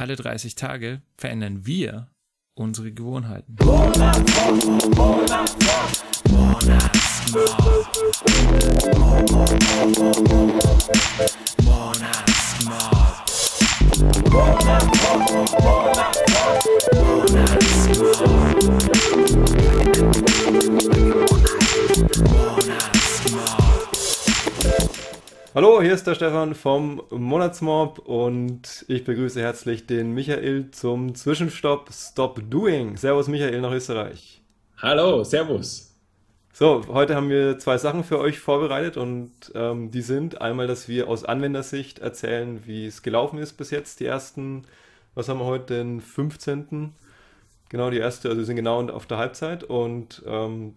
alle 30 Tage verändern wir unsere Gewohnheiten. Hallo, hier ist der Stefan vom Monatsmob und ich begrüße herzlich den Michael zum Zwischenstopp Stop Doing. Servus Michael nach Österreich. Hallo, Servus. So, heute haben wir zwei Sachen für euch vorbereitet und ähm, die sind einmal, dass wir aus Anwendersicht erzählen, wie es gelaufen ist bis jetzt. Die ersten, was haben wir heute, den 15. Genau, die erste, also wir sind genau auf der Halbzeit und ähm,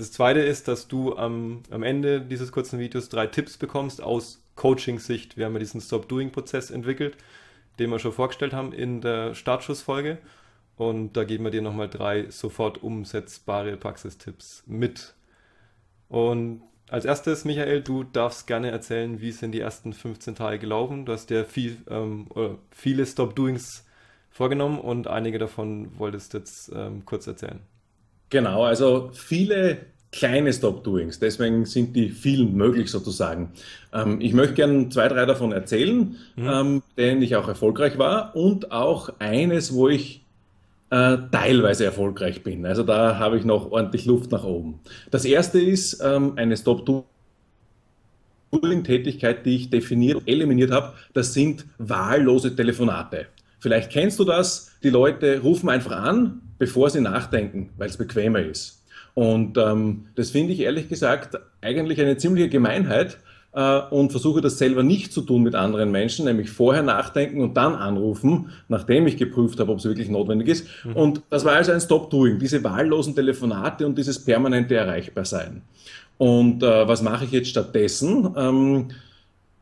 das zweite ist, dass du am, am Ende dieses kurzen Videos drei Tipps bekommst aus Coaching-Sicht. Wir haben ja diesen Stop-Doing-Prozess entwickelt, den wir schon vorgestellt haben in der Startschussfolge. Und da geben wir dir nochmal drei sofort umsetzbare Praxistipps mit. Und als erstes, Michael, du darfst gerne erzählen, wie sind die ersten 15 Tage gelaufen. Du hast dir viel, ähm, viele Stop-Doings vorgenommen und einige davon wolltest du jetzt ähm, kurz erzählen. Genau, also viele kleine Stop-Doings, deswegen sind die vielen möglich sozusagen. Ähm, ich möchte gerne zwei, drei davon erzählen, mhm. ähm, denen ich auch erfolgreich war und auch eines, wo ich äh, teilweise erfolgreich bin. Also da habe ich noch ordentlich Luft nach oben. Das erste ist ähm, eine Stop-Doing-Tätigkeit, die ich definiert, eliminiert habe. Das sind wahllose Telefonate. Vielleicht kennst du das. Die Leute rufen einfach an, bevor sie nachdenken, weil es bequemer ist. Und ähm, das finde ich ehrlich gesagt eigentlich eine ziemliche Gemeinheit äh, und versuche das selber nicht zu tun mit anderen Menschen, nämlich vorher nachdenken und dann anrufen, nachdem ich geprüft habe, ob es wirklich notwendig ist. Mhm. Und das war also ein Stop-Doing, diese wahllosen Telefonate und dieses permanente Erreichbarsein. Und äh, was mache ich jetzt stattdessen? Ähm,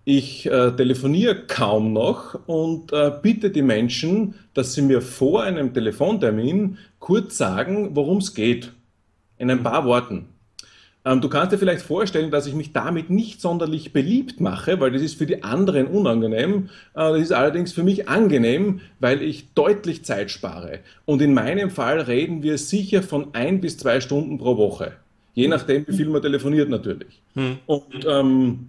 ich äh, telefoniere kaum noch und äh, bitte die Menschen, dass sie mir vor einem Telefontermin kurz sagen, worum es geht. In ein paar Worten. Ähm, du kannst dir vielleicht vorstellen, dass ich mich damit nicht sonderlich beliebt mache, weil das ist für die anderen unangenehm. Äh, das ist allerdings für mich angenehm, weil ich deutlich Zeit spare. Und in meinem Fall reden wir sicher von ein bis zwei Stunden pro Woche. Je nachdem, wie viel man telefoniert natürlich. Hm. Und ähm,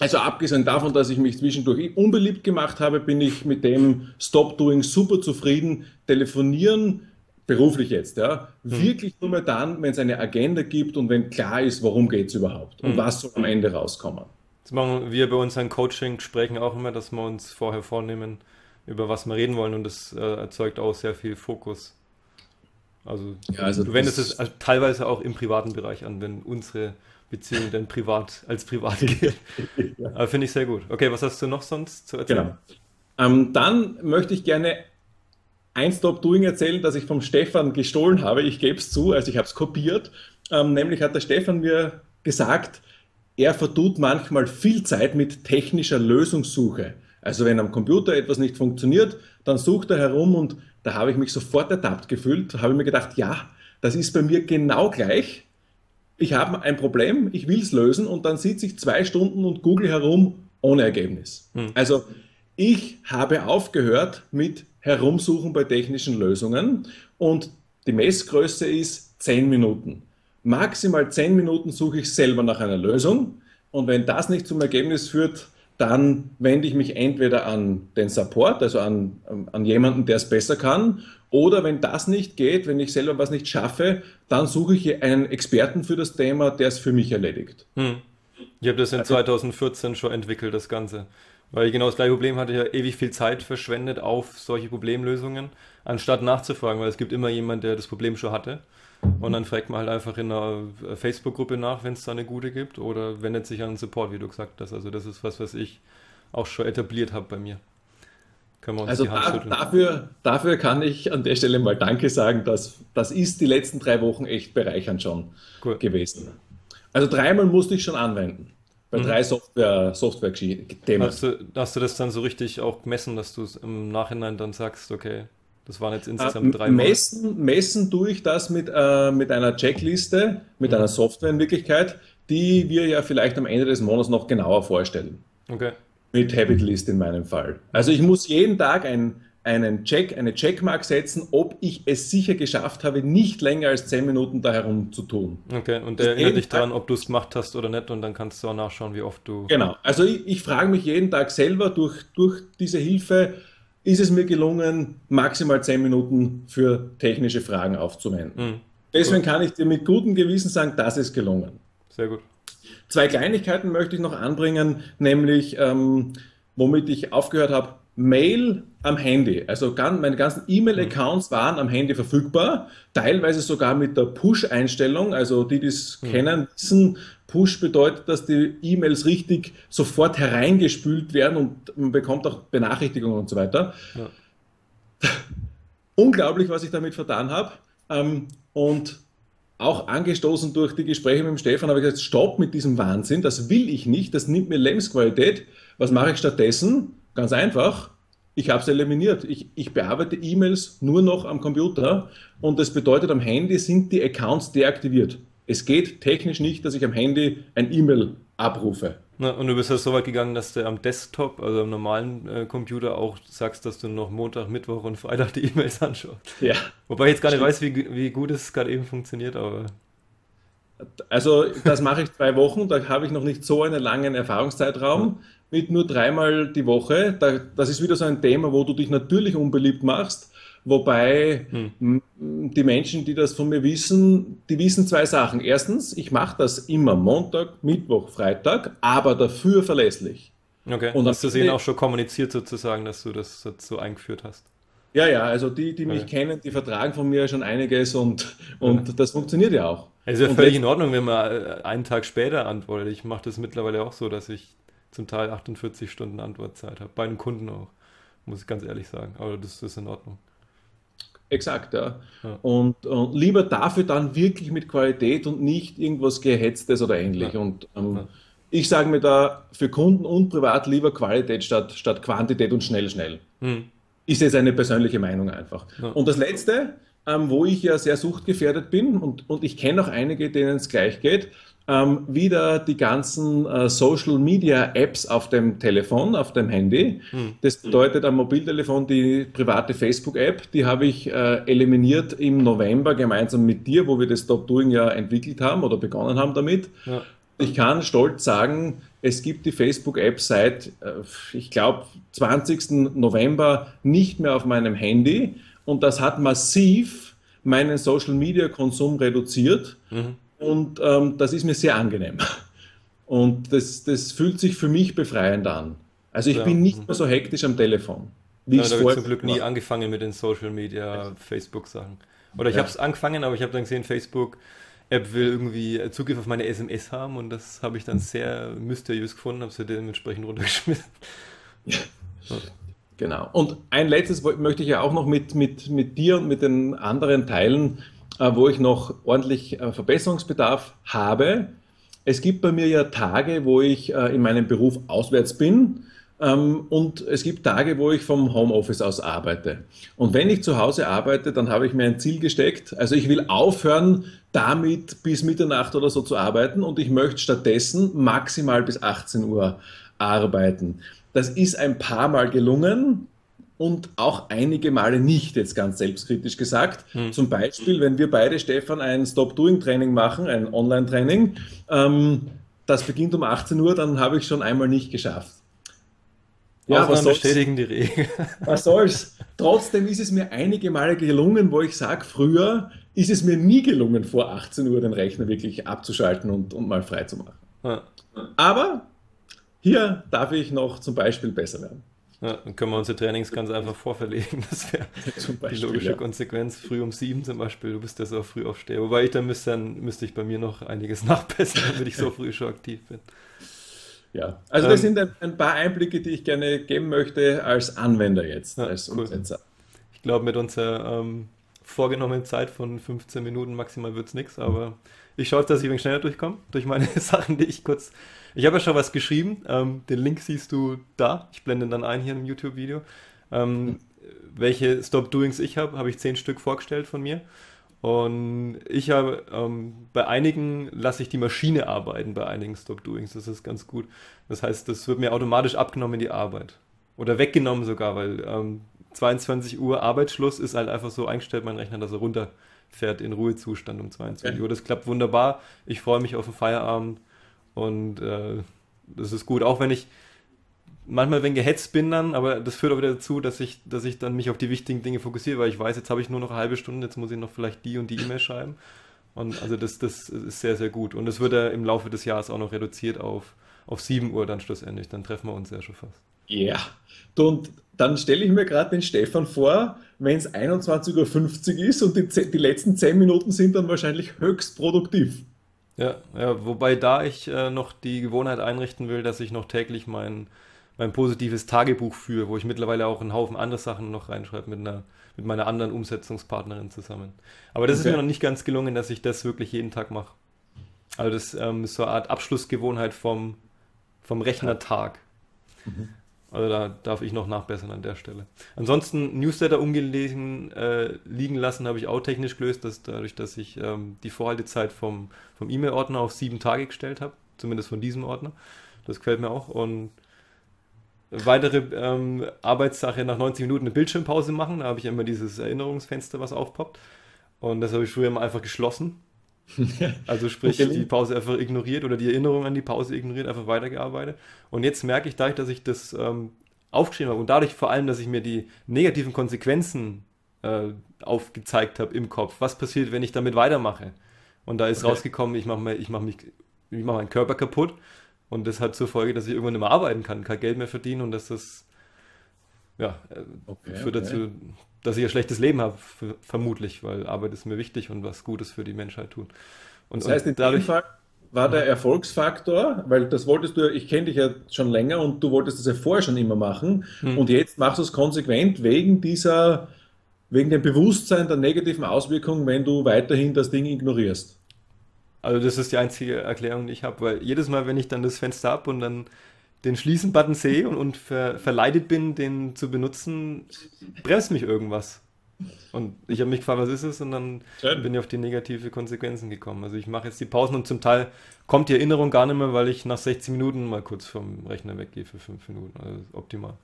also abgesehen davon, dass ich mich zwischendurch unbeliebt gemacht habe, bin ich mit dem Stop-Doing super zufrieden. Telefonieren, beruflich jetzt, ja, hm. wirklich nur mehr dann, wenn es eine Agenda gibt und wenn klar ist, worum geht es überhaupt und hm. was soll am Ende rauskommen. Das machen wir bei unseren Coaching-Gesprächen auch immer, dass wir uns vorher vornehmen, über was wir reden wollen und das äh, erzeugt auch sehr viel Fokus. Also, ja, also du wendest es teilweise auch im privaten Bereich an, wenn unsere Beziehung denn privat als privat geht. ja. Aber finde ich sehr gut. Okay, was hast du noch sonst zu erzählen? Genau. Ähm, dann möchte ich gerne ein Stop-Doing erzählen, das ich vom Stefan gestohlen habe. Ich gebe es zu, also ich habe es kopiert. Ähm, nämlich hat der Stefan mir gesagt, er vertut manchmal viel Zeit mit technischer Lösungssuche. Also wenn am Computer etwas nicht funktioniert, dann sucht er herum und da habe ich mich sofort ertappt gefühlt. Da habe ich mir gedacht, ja, das ist bei mir genau gleich ich habe ein Problem, ich will es lösen und dann sitze ich zwei Stunden und google herum ohne Ergebnis. Hm. Also ich habe aufgehört mit Herumsuchen bei technischen Lösungen und die Messgröße ist zehn Minuten. Maximal zehn Minuten suche ich selber nach einer Lösung und wenn das nicht zum Ergebnis führt, dann wende ich mich entweder an den Support, also an, an jemanden, der es besser kann, oder wenn das nicht geht, wenn ich selber was nicht schaffe, dann suche ich einen Experten für das Thema, der es für mich erledigt. Hm. Ich habe das in 2014 also schon entwickelt, das Ganze. Weil ich genau das gleiche Problem hatte, ich ja ewig viel Zeit verschwendet auf solche Problemlösungen, anstatt nachzufragen, weil es gibt immer jemanden, der das Problem schon hatte. Und dann fragt man halt einfach in einer Facebook-Gruppe nach, wenn es da eine gute gibt, oder wendet sich an den Support, wie du gesagt hast. Also das ist was, was ich auch schon etabliert habe bei mir. Können wir uns also die Hand da, dafür, dafür kann ich an der Stelle mal Danke sagen, dass das ist die letzten drei Wochen echt bereichernd schon cool. gewesen. Also dreimal musste ich schon anwenden. Bei mhm. drei Software-Themen. Software hast, du, hast du das dann so richtig auch gemessen, dass du es im Nachhinein dann sagst, okay, das waren jetzt insgesamt äh, drei messen, messen tue ich das mit, äh, mit einer Checkliste, mit mhm. einer Software in Wirklichkeit, die wir ja vielleicht am Ende des Monats noch genauer vorstellen. Okay. Mit Habit List in meinem Fall. Also ich muss jeden Tag ein, einen Check, eine Checkmark setzen, ob ich es sicher geschafft habe, nicht länger als 10 Minuten da herum zu tun. Okay, und der erinnert dich daran, ob du es gemacht hast oder nicht, und dann kannst du auch nachschauen, wie oft du. Genau, also ich, ich frage mich jeden Tag selber durch, durch diese Hilfe, ist es mir gelungen, maximal 10 Minuten für technische Fragen aufzuwenden. Mhm. Deswegen gut. kann ich dir mit gutem Gewissen sagen, das ist gelungen. Sehr gut. Zwei Kleinigkeiten möchte ich noch anbringen, nämlich ähm, womit ich aufgehört habe, Mail am Handy. Also ganz, meine ganzen E-Mail-Accounts waren am Handy verfügbar, teilweise sogar mit der Push-Einstellung. Also die, die es mhm. kennen, wissen, Push bedeutet, dass die E-Mails richtig sofort hereingespült werden und man bekommt auch Benachrichtigungen und so weiter. Ja. Unglaublich, was ich damit vertan habe. Ähm, und auch angestoßen durch die Gespräche mit dem Stefan habe ich gesagt, stopp mit diesem Wahnsinn, das will ich nicht, das nimmt mir Lebensqualität. Was mache ich stattdessen? Ganz einfach, ich habe es eliminiert. Ich, ich bearbeite E-Mails nur noch am Computer und das bedeutet, am Handy sind die Accounts deaktiviert. Es geht technisch nicht, dass ich am Handy ein E-Mail abrufe. Na, und du bist ja so weit gegangen, dass du am Desktop, also am normalen äh, Computer, auch sagst, dass du noch Montag, Mittwoch und Freitag die E-Mails anschaust. Ja. Wobei ich jetzt gar nicht weiß, wie, wie gut es gerade eben funktioniert, aber. Also, das mache ich zwei Wochen, da habe ich noch nicht so einen langen Erfahrungszeitraum mit nur dreimal die Woche. Da, das ist wieder so ein Thema, wo du dich natürlich unbeliebt machst. Wobei hm. die Menschen, die das von mir wissen, die wissen zwei Sachen. Erstens, ich mache das immer Montag, Mittwoch, Freitag, aber dafür verlässlich. Okay, und hast du es ihnen auch schon kommuniziert sozusagen, dass du das so eingeführt hast? Ja, ja, also die, die mich okay. kennen, die vertragen von mir schon einiges und, und okay. das funktioniert ja auch. Es ist ja völlig in Ordnung, wenn man äh, einen Tag später antwortet. Ich mache das mittlerweile auch so, dass ich zum Teil 48 Stunden Antwortzeit habe. Bei einem Kunden auch, muss ich ganz ehrlich sagen. Aber das ist in Ordnung. Exakt, ja. ja. Und, und, lieber dafür dann wirklich mit Qualität und nicht irgendwas Gehetztes oder ähnlich. Ja. Und ähm, ja. ich sage mir da für Kunden und privat lieber Qualität statt, statt Quantität und schnell, schnell. Hm. Ist jetzt eine persönliche Meinung einfach. Und das Letzte, ähm, wo ich ja sehr suchtgefährdet bin und, und ich kenne auch einige, denen es gleich geht, ähm, wieder die ganzen äh, Social Media Apps auf dem Telefon, auf dem Handy. Hm. Das bedeutet am Mobiltelefon die private Facebook App, die habe ich äh, eliminiert im November gemeinsam mit dir, wo wir das Stop Doing ja entwickelt haben oder begonnen haben damit. Ja. Ich kann stolz sagen, es gibt die Facebook App seit, äh, ich glaube, 20. November nicht mehr auf meinem Handy und das hat massiv meinen Social Media Konsum reduziert. Mhm und ähm, das ist mir sehr angenehm. Und das, das fühlt sich für mich befreiend an. Also ich ja. bin nicht mehr so hektisch am Telefon. Wie ja, da habe ich zum Glück nie angefangen mit den Social Media, Facebook-Sachen. Oder ich ja. habe es angefangen, aber ich habe dann gesehen, Facebook App will irgendwie Zugriff auf meine SMS haben und das habe ich dann sehr mysteriös gefunden, habe sie dementsprechend runtergeschmissen. Ja. Genau. Und ein letztes möchte ich ja auch noch mit, mit, mit dir und mit den anderen teilen. Äh, wo ich noch ordentlich äh, Verbesserungsbedarf habe. Es gibt bei mir ja Tage, wo ich äh, in meinem Beruf auswärts bin. Ähm, und es gibt Tage, wo ich vom Homeoffice aus arbeite. Und wenn ich zu Hause arbeite, dann habe ich mir ein Ziel gesteckt. Also ich will aufhören, damit bis Mitternacht oder so zu arbeiten und ich möchte stattdessen maximal bis 18 Uhr arbeiten. Das ist ein paar Mal gelungen und auch einige Male nicht, jetzt ganz selbstkritisch gesagt. Hm. Zum Beispiel, wenn wir beide, Stefan, ein Stop-Doing-Training machen, ein Online-Training, ähm, das beginnt um 18 Uhr, dann habe ich schon einmal nicht geschafft. Ja, was soll's? bestätigen die Regel. Was soll's? Trotzdem ist es mir einige Male gelungen, wo ich sage, früher ist es mir nie gelungen, vor 18 Uhr den Rechner wirklich abzuschalten und, und mal frei zu machen. Ja. Aber hier darf ich noch zum Beispiel besser werden. Ja, dann können wir unsere Trainings ganz einfach vorverlegen. Das wäre die logische ja. Konsequenz. Früh um sieben zum Beispiel, du bist ja so früh aufsteher. Wobei ich dann müsste, dann müsste ich bei mir noch einiges nachbessern, damit ich so früh schon aktiv bin. Ja, also das ähm, sind ein, paar Einblicke, die ich gerne geben möchte als Anwender jetzt, ja, als Umsetzer. Ich glaube, mit unserer ähm, vorgenommenen Zeit von 15 Minuten maximal wird es nichts, aber ich schaue, dass ich ein wenig schneller durchkomme, durch meine Sachen, die ich kurz ich habe ja schon was geschrieben. Ähm, den Link siehst du da. Ich blende dann ein hier im YouTube-Video. Ähm, mhm. Welche Stop-Doings ich habe, habe ich zehn Stück vorgestellt von mir. Und ich habe, ähm, bei einigen lasse ich die Maschine arbeiten, bei einigen Stop-Doings. Das ist ganz gut. Das heißt, das wird mir automatisch abgenommen in die Arbeit. Oder weggenommen sogar, weil ähm, 22 Uhr Arbeitsschluss ist halt einfach so eingestellt, mein Rechner, dass er runterfährt in Ruhezustand um 22 okay. Uhr. Das klappt wunderbar. Ich freue mich auf den Feierabend und äh, das ist gut. Auch wenn ich manchmal wenn gehetzt bin dann, aber das führt auch wieder dazu, dass ich, dass ich dann mich auf die wichtigen Dinge fokussiere, weil ich weiß, jetzt habe ich nur noch eine halbe Stunde, jetzt muss ich noch vielleicht die und die E-Mail schreiben. Und also das, das ist sehr, sehr gut. Und es wird ja im Laufe des Jahres auch noch reduziert auf, auf 7 Uhr dann schlussendlich. Dann treffen wir uns ja schon fast. Ja, und dann stelle ich mir gerade den Stefan vor, wenn es 21.50 Uhr ist und die, die letzten 10 Minuten sind dann wahrscheinlich höchst produktiv. Ja, ja wobei da ich äh, noch die Gewohnheit einrichten will, dass ich noch täglich mein, mein positives Tagebuch führe, wo ich mittlerweile auch einen Haufen andere Sachen noch reinschreibe mit, einer, mit meiner anderen Umsetzungspartnerin zusammen. Aber das okay. ist mir noch nicht ganz gelungen, dass ich das wirklich jeden Tag mache. Also das ähm, ist so eine Art Abschlussgewohnheit vom, vom Rechnertag. Mhm. Also da darf ich noch nachbessern an der Stelle. Ansonsten Newsletter ungelesen äh, liegen lassen habe ich auch technisch gelöst, dass dadurch, dass ich ähm, die Vorhaltezeit vom, vom E-Mail-Ordner auf sieben Tage gestellt habe, zumindest von diesem Ordner. Das gefällt mir auch. Und weitere ähm, Arbeitssache nach 90 Minuten eine Bildschirmpause machen. Da habe ich immer dieses Erinnerungsfenster, was aufpoppt. Und das habe ich früher immer einfach geschlossen. Also sprich, die Pause einfach ignoriert oder die Erinnerung an die Pause ignoriert, einfach weitergearbeitet. Und jetzt merke ich dadurch, dass ich das ähm, aufgeschrieben habe und dadurch vor allem, dass ich mir die negativen Konsequenzen äh, aufgezeigt habe im Kopf, was passiert, wenn ich damit weitermache. Und da ist okay. rausgekommen, ich mache ich mach mich, ich mache meinen Körper kaputt und das hat zur Folge, dass ich irgendwann nicht mehr arbeiten kann, kein Geld mehr verdienen und dass das ja, äh, okay, führt okay. dazu, dass ich ein schlechtes Leben habe, vermutlich, weil Arbeit ist mir wichtig und was Gutes für die Menschheit tun. Und, das heißt, in dadurch Fall war der Erfolgsfaktor, weil das wolltest du, ich kenne dich ja schon länger und du wolltest das ja vorher schon immer machen hm. und jetzt machst du es konsequent wegen dieser, wegen dem Bewusstsein der negativen Auswirkungen, wenn du weiterhin das Ding ignorierst. Also das ist die einzige Erklärung, die ich habe, weil jedes Mal, wenn ich dann das Fenster habe und dann den Schließen-Button sehe und, und ver, verleitet bin, den zu benutzen, bremst mich irgendwas. Und ich habe mich gefragt, was ist es? Und dann Schön. bin ich auf die negative Konsequenzen gekommen. Also ich mache jetzt die Pausen und zum Teil kommt die Erinnerung gar nicht mehr, weil ich nach 60 Minuten mal kurz vom Rechner weggehe für 5 Minuten. Also optimal.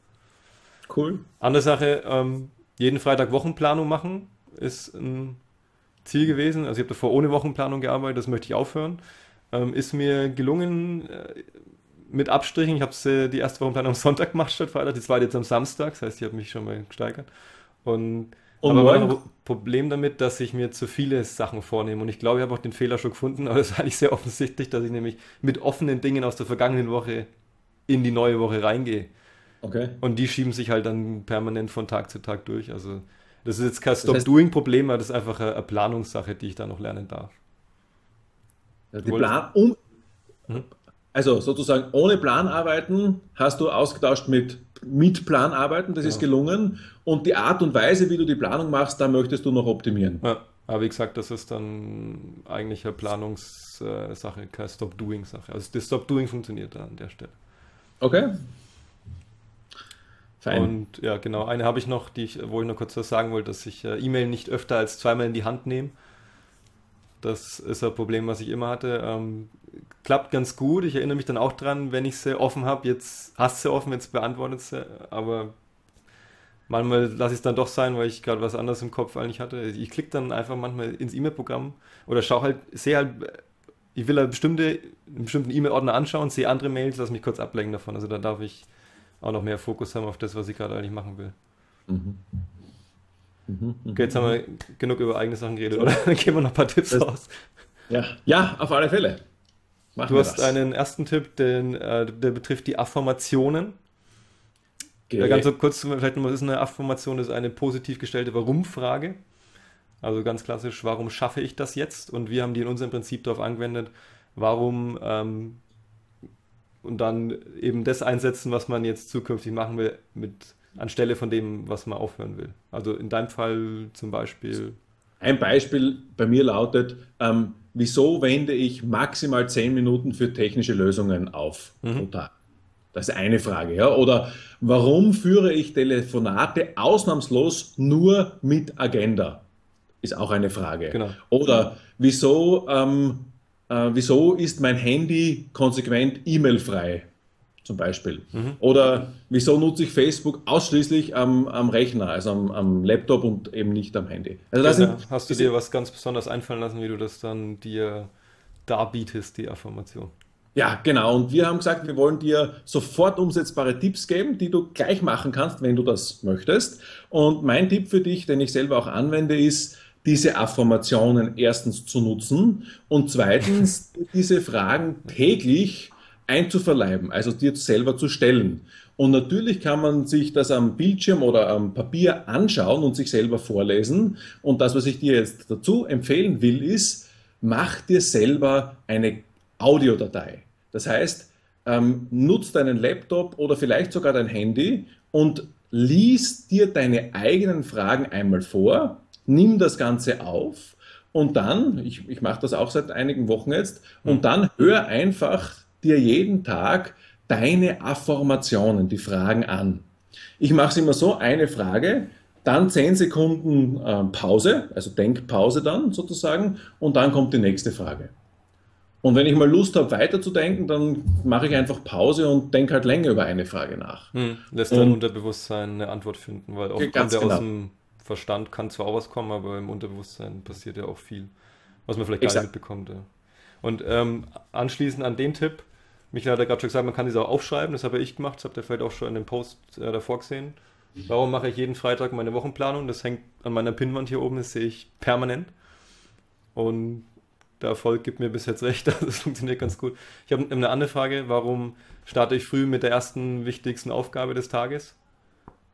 Cool. Andere Sache, ähm, jeden Freitag Wochenplanung machen ist ein Ziel gewesen. Also ich habe davor ohne Wochenplanung gearbeitet, das möchte ich aufhören. Ähm, ist mir gelungen äh, mit Abstrichen. Ich habe äh, die erste Wochenplanung am Sonntag gemacht statt Freitag, die zweite jetzt am Samstag. Das heißt, ich habe mich schon mal gesteigert. Und, und aber ein Problem damit, dass ich mir zu viele Sachen vornehme. Und ich glaube, ich habe auch den Fehler schon gefunden, aber das ist eigentlich sehr offensichtlich, dass ich nämlich mit offenen Dingen aus der vergangenen Woche in die neue Woche reingehe. Okay. Und die schieben sich halt dann permanent von Tag zu Tag durch. Also das ist jetzt kein Stop-Doing-Problem, aber das ist einfach eine Planungssache, die ich da noch lernen darf. Ja, die Plan um, hm? Also sozusagen ohne Plan arbeiten hast du ausgetauscht mit mit Plan arbeiten, das ja. ist gelungen. Und die Art und Weise, wie du die Planung machst, da möchtest du noch optimieren. Ja, aber wie gesagt, das ist dann eigentlich eine Planungssache, keine Stop-Doing-Sache. Also das Stop-Doing funktioniert da an der Stelle. Okay. Fein. Und ja, genau, eine habe ich noch, die ich, wo ich noch kurz was sagen wollte, dass ich äh, E-Mail nicht öfter als zweimal in die Hand nehme. Das ist ein Problem, was ich immer hatte. Ähm, klappt ganz gut. Ich erinnere mich dann auch dran, wenn ich sie offen habe. Jetzt hast du sie offen, jetzt beantwortet sie. Aber manchmal lasse ich es dann doch sein, weil ich gerade was anderes im Kopf eigentlich hatte. Ich klicke dann einfach manchmal ins E-Mail-Programm oder schaue halt, sehe halt, ich will halt bestimmte, einen bestimmten E-Mail-Ordner anschauen, sehe andere Mails, lass mich kurz ablenken davon. Also da darf ich auch noch mehr Fokus haben auf das, was ich gerade eigentlich machen will. Mhm. Mhm, okay, jetzt haben wir genug über eigene Sachen geredet, oder? Dann geben wir noch ein paar Tipps das, raus. Ja, ja, auf alle Fälle. Machen du hast das. einen ersten Tipp, den, äh, der betrifft die Affirmationen. Okay. ganz so kurz, vielleicht nochmal, ist eine Affirmation, ist eine positiv gestellte Warum-Frage. Also ganz klassisch, warum schaffe ich das jetzt? Und wir haben die in unserem Prinzip darauf angewendet, warum ähm, und dann eben das einsetzen, was man jetzt zukünftig machen will, mit anstelle von dem, was man aufhören will. Also in deinem Fall zum Beispiel. Ein Beispiel bei mir lautet, ähm, wieso wende ich maximal zehn Minuten für technische Lösungen auf mhm. pro Tag? Das ist eine Frage. Ja? Oder warum führe ich Telefonate ausnahmslos nur mit Agenda? Ist auch eine Frage. Genau. Oder wieso ähm, äh, wieso ist mein Handy konsequent E-Mail-frei? Zum Beispiel. Mhm. Oder wieso nutze ich Facebook ausschließlich am, am Rechner, also am, am, Laptop und eben nicht am Handy? Also ja, sind, hast du dir was ganz besonders einfallen lassen, wie du das dann dir darbietest, die Affirmation? Ja, genau. Und wir haben gesagt, wir wollen dir sofort umsetzbare Tipps geben, die du gleich machen kannst, wenn du das möchtest. Und mein Tipp für dich, den ich selber auch anwende, ist, diese Affirmationen erstens zu nutzen und zweitens diese Fragen täglich einzuverleiben, also dir selber zu stellen. Und natürlich kann man sich das am Bildschirm oder am Papier anschauen und sich selber vorlesen. Und das, was ich dir jetzt dazu empfehlen will, ist, mach dir selber eine Audiodatei. Das heißt, ähm, nutz deinen Laptop oder vielleicht sogar dein Handy und lies dir deine eigenen Fragen einmal vor, nimm das Ganze auf und dann, ich, ich mache das auch seit einigen Wochen jetzt, und dann hör einfach dir jeden Tag deine Affirmationen, die Fragen an. Ich mache es immer so, eine Frage, dann 10 Sekunden äh, Pause, also Denkpause dann sozusagen, und dann kommt die nächste Frage. Und wenn ich mal Lust habe, weiterzudenken, dann mache ich einfach Pause und denke halt länger über eine Frage nach. Hm, lässt dein Unterbewusstsein eine Antwort finden, weil oft kommt ja genau. aus dem Verstand, kann zwar auch was kommen, aber im Unterbewusstsein passiert ja auch viel, was man vielleicht gar nicht mitbekommt. Ja. Und ähm, anschließend an den Tipp, Michael hat ja gerade schon gesagt, man kann diese auch aufschreiben, das habe ich gemacht, das habt ihr vielleicht auch schon in dem Post äh, davor gesehen. Warum mache ich jeden Freitag meine Wochenplanung? Das hängt an meiner Pinnwand hier oben, das sehe ich permanent. Und der Erfolg gibt mir bis jetzt recht, das funktioniert ganz gut. Ich habe eine andere Frage, warum starte ich früh mit der ersten wichtigsten Aufgabe des Tages?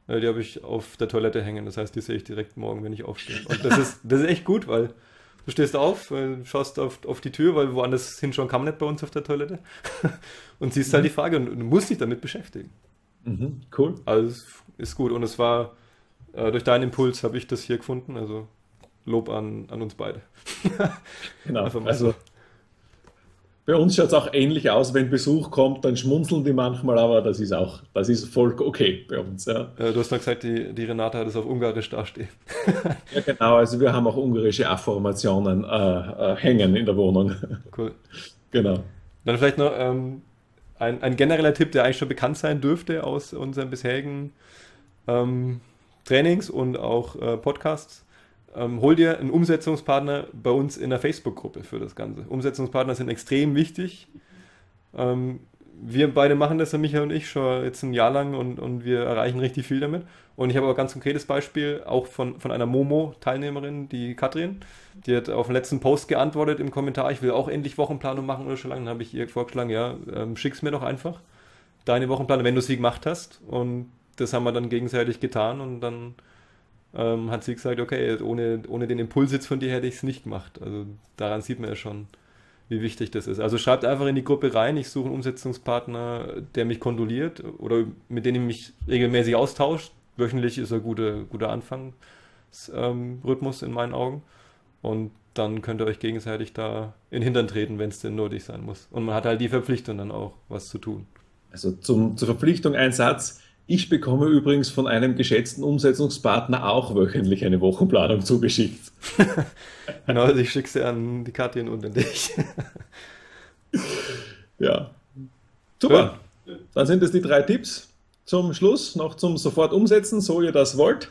Äh, die habe ich auf der Toilette hängen, das heißt, die sehe ich direkt morgen, wenn ich aufstehe. Und das ist, das ist echt gut, weil Du stehst auf, äh, schaust auf, auf die Tür, weil woanders hinschauen kann man nicht bei uns auf der Toilette. und siehst halt die Frage und, du musst dich damit beschäftigen. Mhm, cool. Also ist gut. Und es war äh, durch deinen Impuls habe ich das hier gefunden. Also Lob an, an uns beide. genau. Also bei uns schaut es auch ähnlich aus, wenn Besuch kommt, dann schmunzeln die manchmal, aber das ist auch, das ist voll okay bei uns. Ja. ja du hast noch gesagt, die, die Renate hat es auf Ungarisch dastehen. ja, genau, also wir haben auch ungarische Affirmationen äh, äh, hängen in der Wohnung. Cool. Genau. Dann vielleicht noch ähm, ein, ein genereller Tipp, der eigentlich schon bekannt sein dürfte aus unseren bisherigen ähm, Trainings und auch äh, Podcasts ähm, hol dir einen Umsetzungspartner bei uns in der Facebook-Gruppe für das Ganze. Umsetzungspartner sind extrem wichtig. Ähm, wir beide machen das, Michael und ich, schon jetzt ein Jahr lang und, und wir erreichen richtig viel damit. Und ich habe aber ein ganz konkretes Beispiel auch von, von einer Momo-Teilnehmerin, die Katrin. Die hat auf den letzten Post geantwortet im Kommentar, ich will auch endlich Wochenplanung machen oder schon lange. Dann habe ich ihr vorgeschlagen, ja, ähm, schick's mir doch einfach deine Wochenplanung, wenn du sie gemacht hast. Und das haben wir dann gegenseitig getan und dann ähm, hat sie gesagt, okay, ohne, ohne den Impuls jetzt von dir hätte ich es nicht gemacht. Also daran sieht man ja schon, wie wichtig das ist. Also schreibt einfach in die Gruppe rein, ich suche einen Umsetzungspartner, der mich kondoliert oder mit dem ich mich regelmäßig austauscht. Wöchentlich ist ein guter, guter Anfangsrhythmus ähm, in meinen Augen. Und dann könnt ihr euch gegenseitig da in den Hintern treten, wenn es denn nötig sein muss. Und man hat halt die Verpflichtung dann auch, was zu tun. Also zum, zur Verpflichtung ein Satz. Ich bekomme übrigens von einem geschätzten Umsetzungspartner auch wöchentlich eine Wochenplanung zugeschickt. genau, also ich schicke sie an die Katrin und an dich. ja. Super. Ja. Dann sind es die drei Tipps zum Schluss, noch zum sofort umsetzen, so ihr das wollt.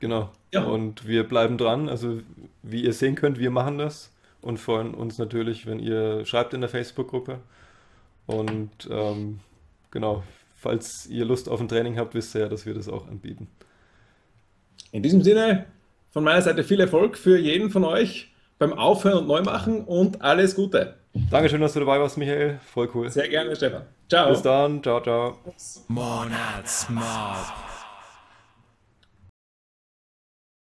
Genau. Ja. Und wir bleiben dran. Also, wie ihr sehen könnt, wir machen das und freuen uns natürlich, wenn ihr schreibt in der Facebook-Gruppe. Und ähm, genau, falls ihr Lust auf ein Training habt, wisst ihr ja, dass wir das auch anbieten. In diesem Sinne, von meiner Seite viel Erfolg für jeden von euch beim Aufhören und Neumachen und alles Gute. Dankeschön, dass du dabei warst, Michael. Voll cool. Sehr gerne, Stefan. Ciao. Bis dann. Ciao, ciao. Monatsmob.